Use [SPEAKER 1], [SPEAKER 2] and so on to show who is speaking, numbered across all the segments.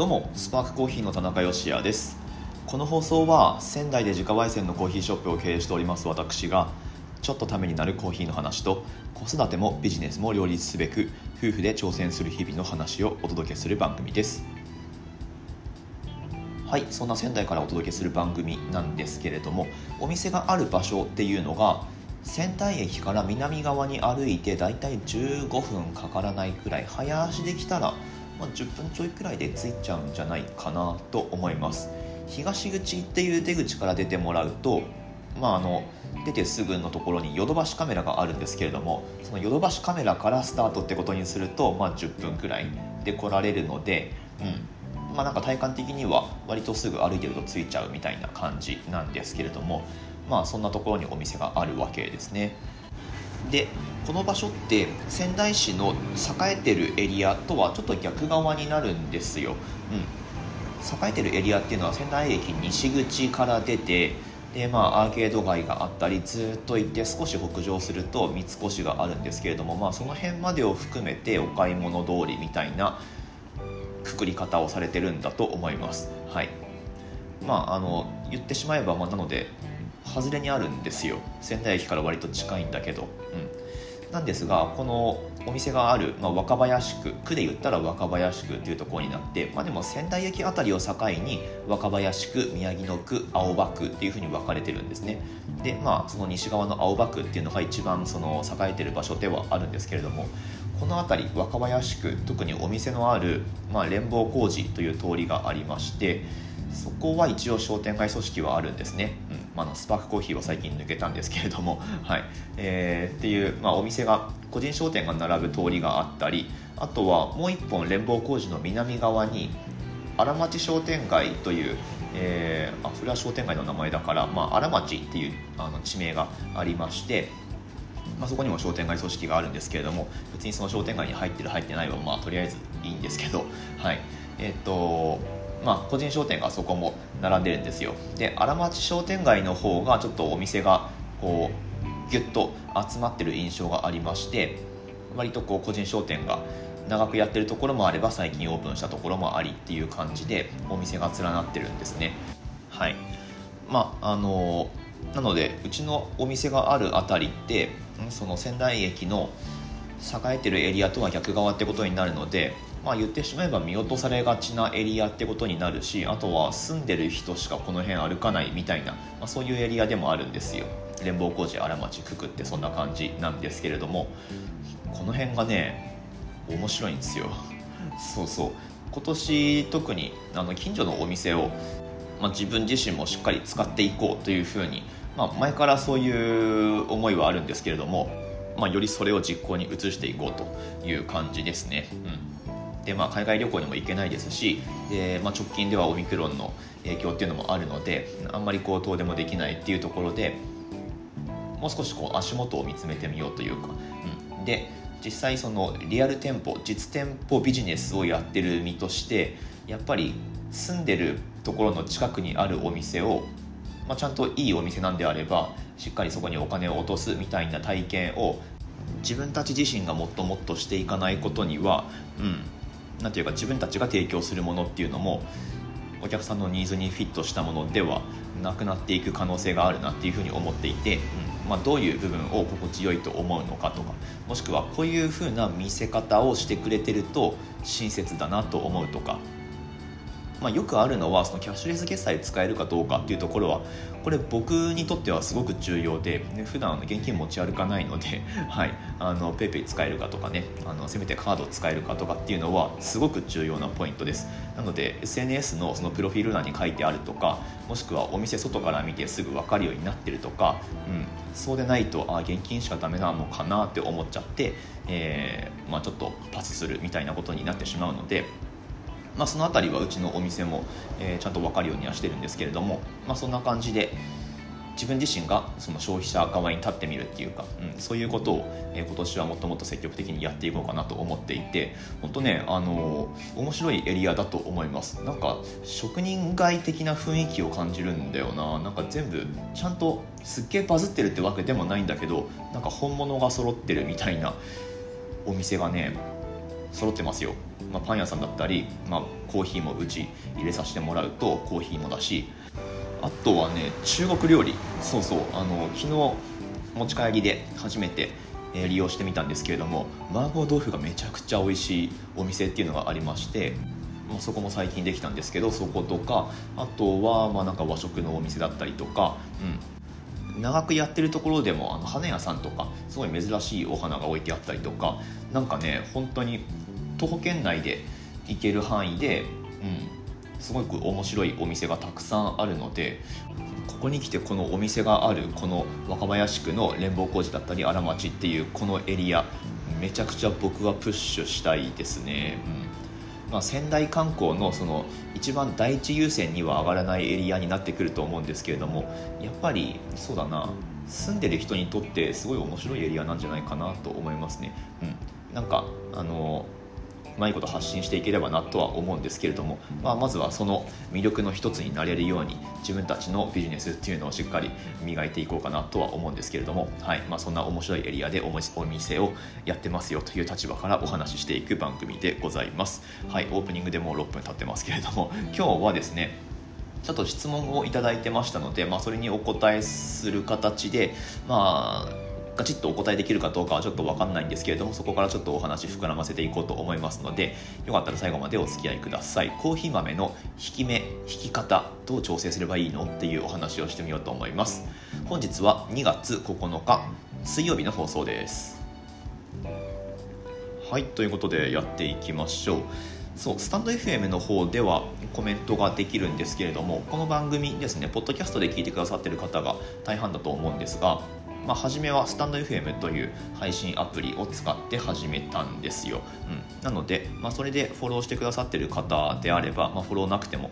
[SPEAKER 1] どうもスパークコーヒーの田中芳也です。この放送は仙台で自家焙煎のコーヒーショップを経営しております私がちょっとためになるコーヒーの話と子育てもビジネスも両立すべく夫婦で挑戦する日々の話をお届けする番組です。はいそんな仙台からお届けする番組なんですけれどもお店がある場所っていうのが仙台駅から南側に歩いてだいたい15分かからないくらい早足できたらまあ、10分ちょいくらいで着いちゃうんじゃないかなと思います東口っていう出口から出てもらうとまああの出てすぐのところにヨドバシカメラがあるんですけれどもそのヨドバシカメラからスタートってことにすると、まあ、10分くらいで来られるので、うんまあ、なんか体感的には割とすぐ歩いてると着いちゃうみたいな感じなんですけれどもまあそんなところにお店があるわけですね。でこの場所って仙台市の栄えてるエリアとはちょっと逆側になるんですよ、うん、栄えてるエリアっていうのは仙台駅西口から出てでまあアーケード街があったりずっと行って少し北上すると三越があるんですけれどもまあその辺までを含めてお買い物通りみたいなくくり方をされてるんだと思います。はい。まああの言ってしまえばまあなので外れにあるんですよ。仙台駅から割と近いんだけど、うん、なんですがこのお店がある、まあ、若林区区で言ったら若林区っていうところになって、まあ、でも仙台駅辺りを境に若林区宮城野区青葉区っていうふうに分かれてるんですね。でまあその西側の青葉区っていうのが一番その栄えてる場所ではあるんですけれどもこの辺り若林区特にお店のある、まあ、連邦工事という通りがありましてそこは一応商店街組織はあるんですね、うん。まあ、のスパークコーヒーは最近抜けたんですけれども、はい。えー、っていう、まあ、お店が個人商店が並ぶ通りがあったりあとはもう一本連邦工事の南側に荒町商店街という、えー、あそれは商店街の名前だから、まあ、荒町っていうあの地名がありましてまあ、そこにも商店街組織があるんですけれども別にその商店街に入ってる入ってないはまあとりあえずいいんですけど。はい。えっ、とまあ、個人商店がそこも並んでるんですよ。で荒町商店街の方がちょっとお店がこうギュッと集まってる印象がありまして割とこう個人商店が長くやってるところもあれば最近オープンしたところもありっていう感じでお店が連なってるんですね。はい。まああのなのでうちのお店がある辺りってその仙台駅の栄えてるエリアとは逆側ってことになるのでまあ、言ってしまえば見落とされがちなエリアってことになるしあとは住んでる人しかこの辺歩かないみたいな、まあ、そういうエリアでもあるんですよ。連邦工事荒町くくってそんな感じなんですけれどもこの辺がね面白いんですよ。そうそう。今年特にあの近所のお店を、まあ、自分自身もしっかり使っていこうというふうに、まあ、前からそういう思いはあるんですけれども、まあ、よりそれを実行に移していこうという感じですね。うん。で、まあ、海外旅行にも行けないですし、でまあ、直近ではオミクロンの影響っていうのもあるのであんまりこう遠出もできないっていうところでもう少しこう足元を見つめてみようというか、うん、で実際そのリアル店舗実店舗ビジネスをやってる身としてやっぱり住んでるところの近くにあるお店を、まあ、ちゃんといいお店なんであればしっかりそこにお金を落とすみたいな体験を自分たち自身がもっともっとしていかないことには、うん、なんていうか自分たちが提供するものっていうのもお客さんのニーズにフィットしたものではなくなっていく可能性があるなっていうふうに思っていて、うんまあ、どういう部分を心地よいと思うのかとかもしくはこういうふうな見せ方をしてくれてると親切だなと思うとかまあ、よくあるのはそのキャッシュレス決済使えるかどうかっていうところはこれ僕にとってはすごく重要で、ね、普段現金持ち歩かないので、はい、あの PayPay 使えるかとかねあのせめてカード使えるかとかっていうのはすごく重要なポイントです。なので SNS のそのプロフィール欄に書いてあるとかもしくはお店外から見てすぐ分かるようになってるとか、うん、そうでないとあ現金しかダメなのかなって思っちゃって、えーまあ、ちょっとパスするみたいなことになってしまうのでまあ、その辺りはうちのお店も、えー、ちゃんと分かるようにはしてるんですけれども、まあ、そんな感じで自分自身がその消費者側に立ってみるっていうか、うん、そういうことを、えー、今年はもっともっと積極的にやっていこうかなと思っていて本当ね、あのー、面白いエリアだと思います。なんか職人街的な雰囲気を感じるんだよな。なんか全部ちゃんとすっげえバズってるってわけでもないんだけどなんか本物が揃ってるみたいなお店がね揃ってますよ、まあ、パン屋さんだったり、まあ、コーヒーもうち入れさせてもらうとコーヒーもだし。あとはね中国料理。そうそう。あの昨日持ち帰りで初めてえ利用してみたんですけれども麻婆豆腐がめちゃくちゃ美味しいお店っていうのがありましてまあ、そこも最近できたんですけどそことかあとはまあなんか和食のお店だったりとか、うん、長くやってるところでもあの花屋さんとかすごい珍しいお花が置いてあったりとかなんかね本当に徒歩圏内で行ける範囲で、うん、すごく面白いお店がたくさんあるのでここに来てこのお店があるこの若林区の連邦工事だったり荒町っていうこのエリアめちゃくちゃ僕はプッシュしたいですね。うんまあ、仙台観光のその一番第一優先には上がらないエリアになってくると思うんですけれどもやっぱりそうだな住んでる人にとってすごい面白いエリアなんじゃないかなと思いますね。うん、なんかあのまいこと発信していければなとは思うんですけれども、まあ、まずはその魅力の一つになれるように自分たちのビジネスっていうのをしっかり磨いていこうかなとは思うんですけれども、はいまあ、そんな面白いエリアでお店をやってますよという立場からお話ししていく番組でございます。はい、オープニングでもう6分経ってますけれども 今日はですねちょっと質問をいただいてましたので、まあ、それにお答えする形で、まあ、ガチッとお答えできるかどうかはちょっと分かんないんですけれどもそこからちょっとお話膨らませていこうと思いますのでよかったら最後までお付き合いください。コーヒー豆の引き目引き方どう調整すればいいのっていうお話をしてみようと思います。本日は2月9日水曜日の放送です。はいということでやっていきましょう。そうスタンド FM の方ではコメントができるんですけれどもこの番組ですねポッドキャストで聞いてくださってる方が大半だと思うんですがまあ、初めはスタンド FM という配信アプリを使って始めたんですよ、うん、なので、まあ、それでフォローしてくださってる方であれば、まあ、フォローなくても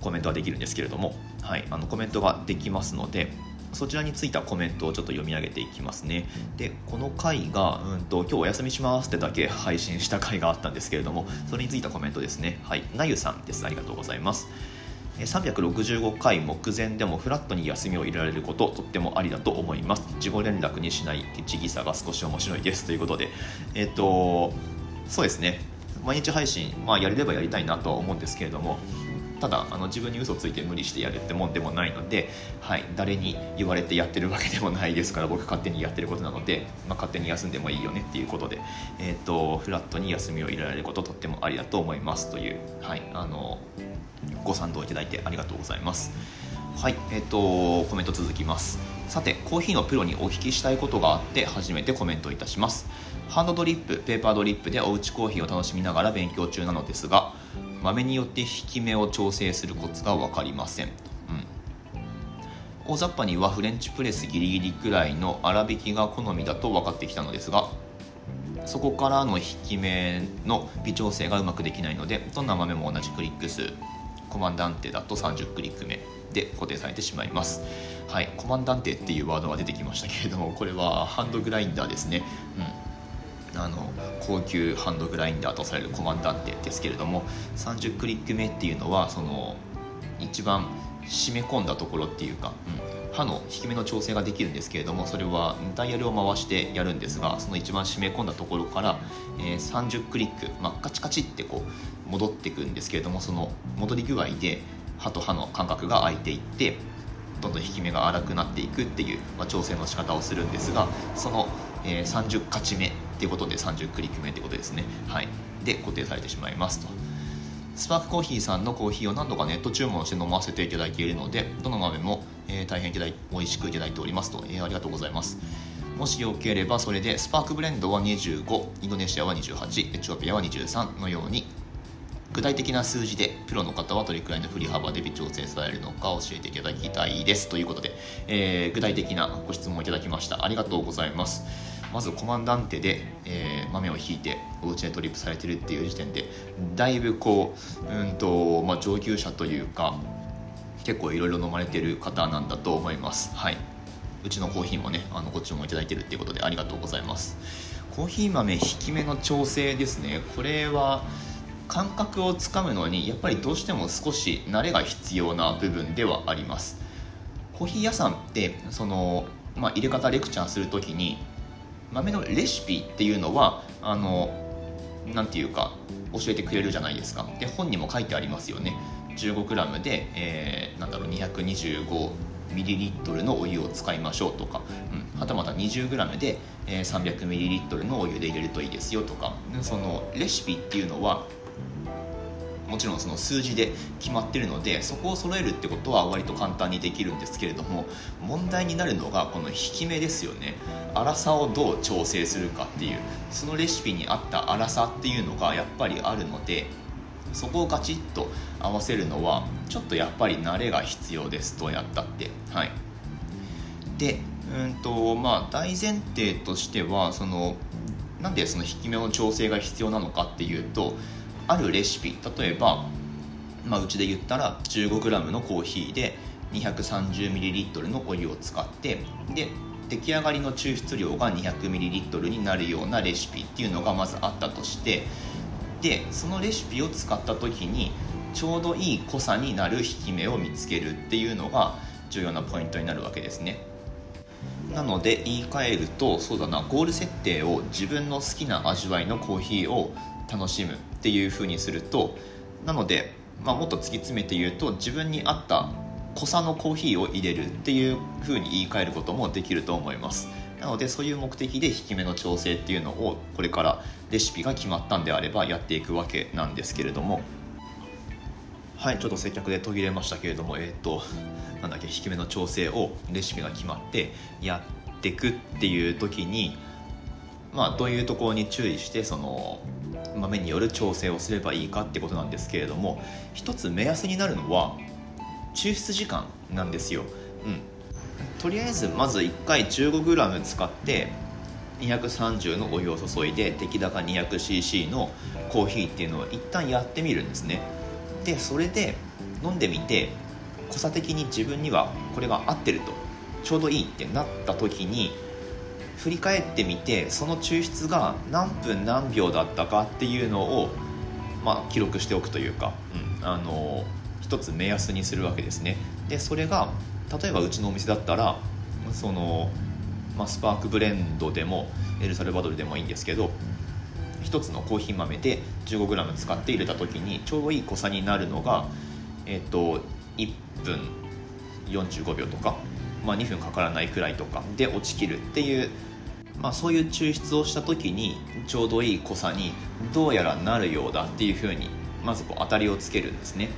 [SPEAKER 1] コメントはできるんですけれども、はい、あのコメントができますのでそちらについたコメントをちょっと読み上げていきますね。で、この回が、うんと、今日お休みしますってだけ配信した回があったんですけれども、それについたコメントですね。はい、なゆさんです。ありがとうございます。365回目前でもフラットに休みを入れられることとってもありだと思います。事後連絡にしない律儀さが少し面白いですということで。えっ、とそうですね。毎日配信、まあ、やれればやりたいなとは思うんですけれども。ただあの自分に嘘ついて無理してやるってもんでもないので、はい、誰に言われてやってるわけでもないですから僕勝手にやってることなので、まあ、勝手に休んでもいいよねっていうことで、えーと、フラットに休みを入れられることとってもありだと思いますという、はい、あのご賛同いただいてありがとうございます。はいえっ、ー、とコメント続きます。さてコーヒーのプロにお聞きしたいことがあって初めてコメントいたします。ハンドドリップペーパードリップでおうちコーヒーを楽しみながら勉強中なのですが豆によって引き目を調整するコツが分かりません、うん、大雑把にはフレンチプレスギリギリくらいの粗挽きが好みだと分かってきたのですがそこからの引き目の微調整がうまくできないのでどんな豆も同じクリック数。コマンダンテだと30クリック目で固定されてしまいます。はい、コマンダンテっていうワードが出てきましたけれども、これはハンドグラインダーですね。うん、あの高級ハンドグラインダーとされるコマンダンテですけれども30クリック目っていうのはその一番締め込んだところっていうか、うん、刃の引き目の調整ができるんですけれどもそれはダイヤルを回してやるんですがその一番締め込んだところから、えー、30クリック、まあ、カチカチってこう戻っていくんですけれどもその戻り具合で刃と刃の間隔が空いていってどんどん引き目が荒くなっていくっていう、まあ、調整の仕方をするんですがその、えー、30勝ち目っていうことで30クリック目ってことですね。はい。で固定されてしまいますと。スパークコーヒーさんのコーヒーを何度かネット注文して飲ませていただいているのでどの豆も、えー、大変いただい美味しくいただいておりますと、えー、ありがとうございます。もしよければそれでスパークブレンドは25インドネシアは28エチオピアは23のように具体的な数字でプロの方はどれくらいの振り幅で微調整されるのか教えていただきたいです。ということで、えー、具体的なご質問をいただきました。ありがとうございます。まずコマンダンテで、えー、豆をひいてお家でトリップされてるっていう時点でだいぶこううんと、まあ、上級者というか結構いろいろ飲まれてる方なんだと思います。はい。うちのコーヒーもねあのご注文いただいてるっていうことでありがとうございます。コーヒー豆引き目の調整ですね。これは感覚をつかむのにやっぱりどうしても少し慣れが必要な部分ではあります。コーヒー屋さんってその、まあ、入れ方レクチャーする時に豆のレシピっていうのはあの何て言うか教えてくれるじゃないですか。で本にも書いてありますよね。15g で、えー、なんだろう225ミリリットルのお湯を使いましょうとか、うん、はたまた 20g で、えー、300ミリリットルのお湯で入れるといいですよとか。そのレシピっていうのはもちろんその数字で決まってるのでそこを揃えるってことは割と簡単にできるんですけれども問題になるのがこの引き目ですよね。粗さをどう調整するかっていうそのレシピに合った粗さっていうのがやっぱりあるのでそこをガチッと合わせるのはちょっとやっぱり慣れが必要ですとやったって。はい。でうんとまあ大前提としてはそのなんでその引き目の調整が必要なのかっていうとあるレシピ例えば、まあ、うちで言ったら 15g のコーヒーで 230ml のお湯を使ってで出来上がりの抽出量が 200ml になるようなレシピっていうのがまずあったとしてでそのレシピを使った時にちょうどいい濃さになる引き目を見つけるっていうのが重要なポイントになるわけですね。なので言い換えるとそうだなゴール設定を自分の好きな味わいのコーヒーを楽しむっていう風にするとなので、まあ、もっと突き詰めて言うと自分に合った濃さのコーヒーを入れるっていう風に言い換えることもできると思います。なのでそういう目的で引き目の調整っていうのをこれからレシピが決まったんであればやっていくわけなんですけれども。はいちょっと接客で途切れましたけれどもえっ、ー、となんだっけ引き目の調整をレシピが決まってやっていくっていう時にまあどういうところに注意してその豆による調整をすればいいかってことなんですけれども一つ目安になるのは抽出時間なんですよ、うん、とりあえずまず1回 15g 使って230のお湯を注いで出来高 200cc のコーヒーっていうのを一旦やってみるんですね。でそれで飲んでみて濃さ的に自分にはこれが合ってるとちょうどいいってなった時に振り返ってみてその抽出が何分何秒だったかっていうのを、まあ、記録しておくというか、うん、あの一つ目安にするわけですね。でそれが例えばうちのお店だったらその、まあ、スパークブレンドでもエルサルバドルでもいいんですけど1つのコーヒー豆で 15g 使って入れた時にちょうどいい濃さになるのが、えっと、1分45秒とか。まあ、2分かからないくらいとかで落ちきるっていう、まあ、そういう抽出をした時にちょうどいい濃さにどうやらなるようだっていうふうにまずこう当たりをつけるんですね。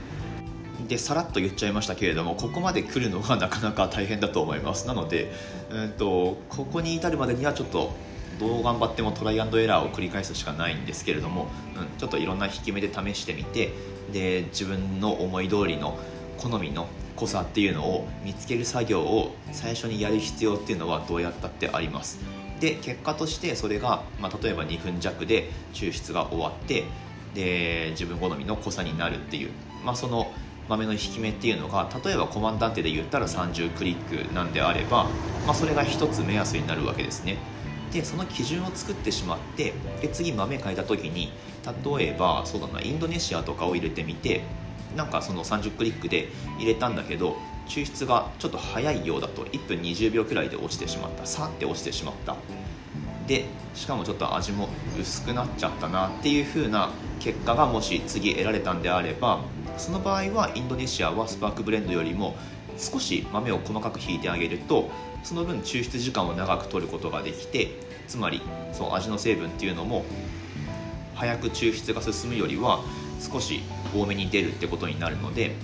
[SPEAKER 1] でさらっと言っちゃいましたけれどもここまで来るのがなかなか大変だと思います。なので、うんと、ここに至るまでにはちょっとどう頑張ってもトライアンドエラーを繰り返すしかないんですけれども、うん、ちょっといろんな引き目で試してみてで自分の思い通りの好みの濃さっていうのを見つける作業を最初にやる必要っていうのはどうやったってあります。で結果としてそれが、まあ、例えば2分弱で抽出が終わってで自分好みの濃さになるっていう、まあ、その豆の引き目っていうのが例えばコマンダンテで言ったら30クリックなんであれば、まあ、それが一つ目安になるわけですね。でその基準を作ってしまってで次豆変えた時に例えばそうだなインドネシアとかを入れてみてなんかその30クリックで入れたんだけど抽出がちょっと早いようだと1分20秒くらいで落ちてしまった。さって落ちてしまった。でしかもちょっと味も薄くなっちゃったなっていう風な結果がもし次得られたんであればその場合はインドネシアはスパークブレンドよりも少し豆を細かくひいてあげるとその分抽出時間を長く取ることができてつまりその味の成分っていうのも早く抽出が進むよりは少し多めに出るってことになるので、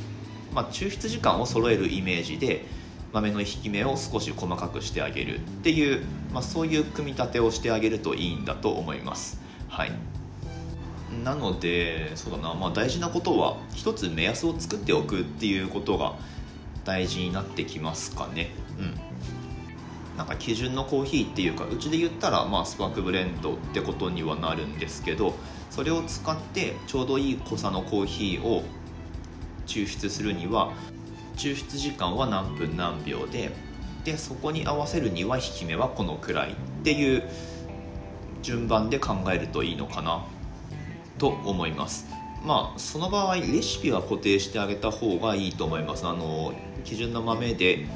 [SPEAKER 1] まあ、抽出時間を揃えるイメージで豆の引き目を少し細かくしてあげるっていう、まあ、そういう組み立てをしてあげるといいんだと思います。はいなのでそうだな、まあ、大事なことは一つ目安を作っておくっていうことが大事になってきますかね。うんなんか基準のコーヒーっていうかうちで言ったらまあスパークブレンドってことにはなるんですけどそれを使ってちょうどいい濃さのコーヒーを抽出するには抽出時間は何分何秒ででそこに合わせるには引き目はこのくらいっていう順番で考えるといいのかなと思います。まあその場合レシピは固定してあげた方がいいと思います。あの基準の豆で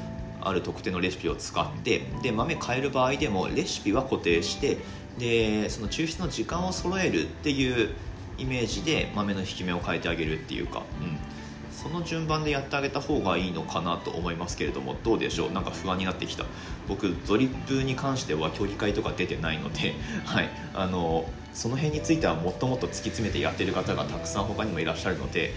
[SPEAKER 1] ある特定のレシピを使ってで豆変える場合でもレシピは固定してでその抽出の時間を揃えるっていうイメージで豆の引き目を変えてあげるっていうか、うん、その順番でやってあげた方がいいのかなと思いますけれどもどうでしょう？なんか不安になってきた。僕ドリップに関しては競技会とか出てないので、はい、あのその辺についてはもっともっと突き詰めてやってる方がたくさん他にもいらっしゃるので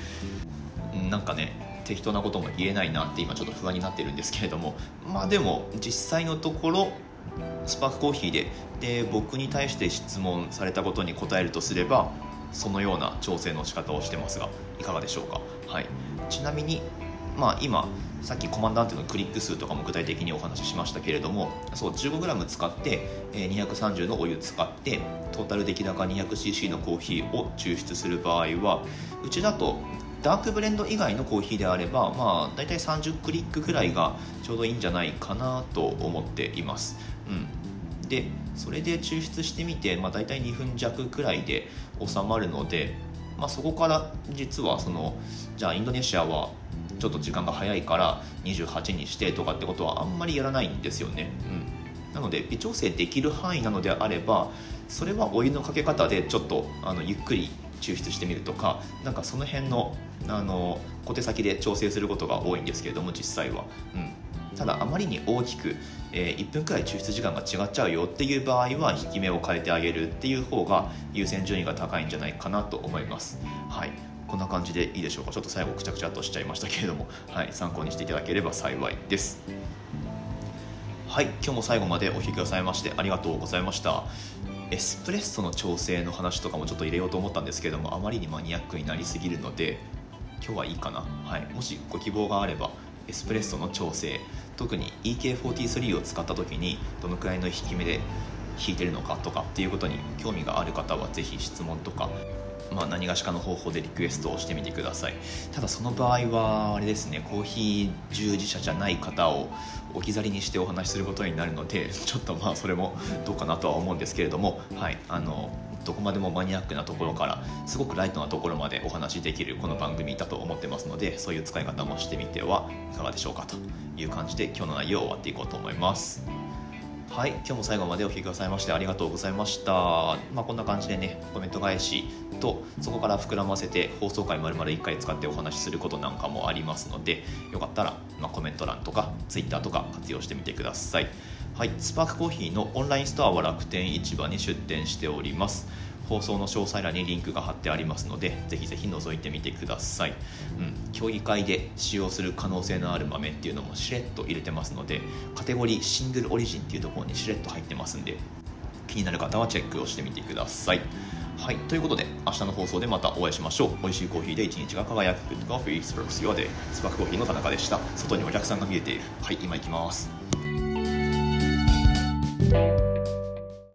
[SPEAKER 1] なんかね適当なことも言えないなって今ちょっと不安になってるんですけれどもまあでも実際のところスパークコーヒーで。で僕に対して質問されたことに答えるとすればそのような調整の仕方をしてますがいかがでしょうか、はい、ちなみに、まあ、今さっきコマンダンテのクリック数とかも具体的にお話ししましたけれどもそう 15g 使って、230のお湯使ってトータル出来高 200cc のコーヒーを抽出する場合はうちだとダークブレンド以外のコーヒーであれば、まあ、大体30クリックくらいがちょうどいいんじゃないかなと思っています。うんでそれで抽出してみて、まあ、大体2分弱くらいで収まるので、まあ、そこから実はそのじゃあインドネシアはちょっと時間が早いから28にしてとかってことはあんまりやらないんですよね。うん、なので微調整できる範囲なのであればそれはお湯のかけ方でちょっとあのゆっくり抽出してみるとかなんかその辺のあの小手先で調整することが多いんですけれども実際は。うんただあまりに大きく、えー、1分くらい抽出時間が違っちゃうよっていう場合は引き目を変えてあげるっていう方が優先順位が高いんじゃないかなと思います。はい。こんな感じでいいでしょうか？ちょっと最後くちゃくちゃとしちゃいましたけれども、はい、参考にしていただければ幸いです。はい。今日も最後までお聴きくださいましてありがとうございました。エスプレッソの調整の話とかもちょっと入れようと思ったんですけれどもあまりにマニアックになりすぎるので今日はいいかな、はい、もしご希望があればエスプレッソの調整特に EK43 を使った時にどのくらいの引き目で引いてるのかとかっていうことに興味がある方は是非質問とかまあ、何がしかの方法でリクエストをしてみてください。ただその場合はあれですねコーヒー従事者じゃない方を置き去りにしてお話しすることになるのでちょっとまあそれもどうかなとは思うんですけれどもはいあのどこまでもマニアックなところからすごくライトなところまでお話しできるこの番組だと思ってますのでそういう使い方もしてみてはいかがでしょうかという感じで今日の内容を終わっていこうと思います。はい、今日も最後までお聴きくださいましてありがとうございました。まあ、こんな感じでね、コメント返しと、そこから膨らませて放送回まるまる1回使ってお話しすることなんかもありますので、よかったら、まあ、コメント欄とか Twitter とか活用してみてください。はい、スパークコーヒーのオンラインストアは楽天市場に出店しております。放送の詳細欄にリンクが貼ってありますのでぜひぜひ覗いてみてください、うん、競技会で使用する可能性のある豆っていうのもしれっと入れてますのでカテゴリーシングルオリジンっていうところにしれっと入ってますんで気になる方はチェックをしてみてください。はい、ということで明日の放送でまたお会いしましょう。美味しいコーヒーで一日が輝く。Good Coffee Sparks Your Day スパークコーヒーの田中でした。外にお客さんが見えている。はい今行きます。Thank you.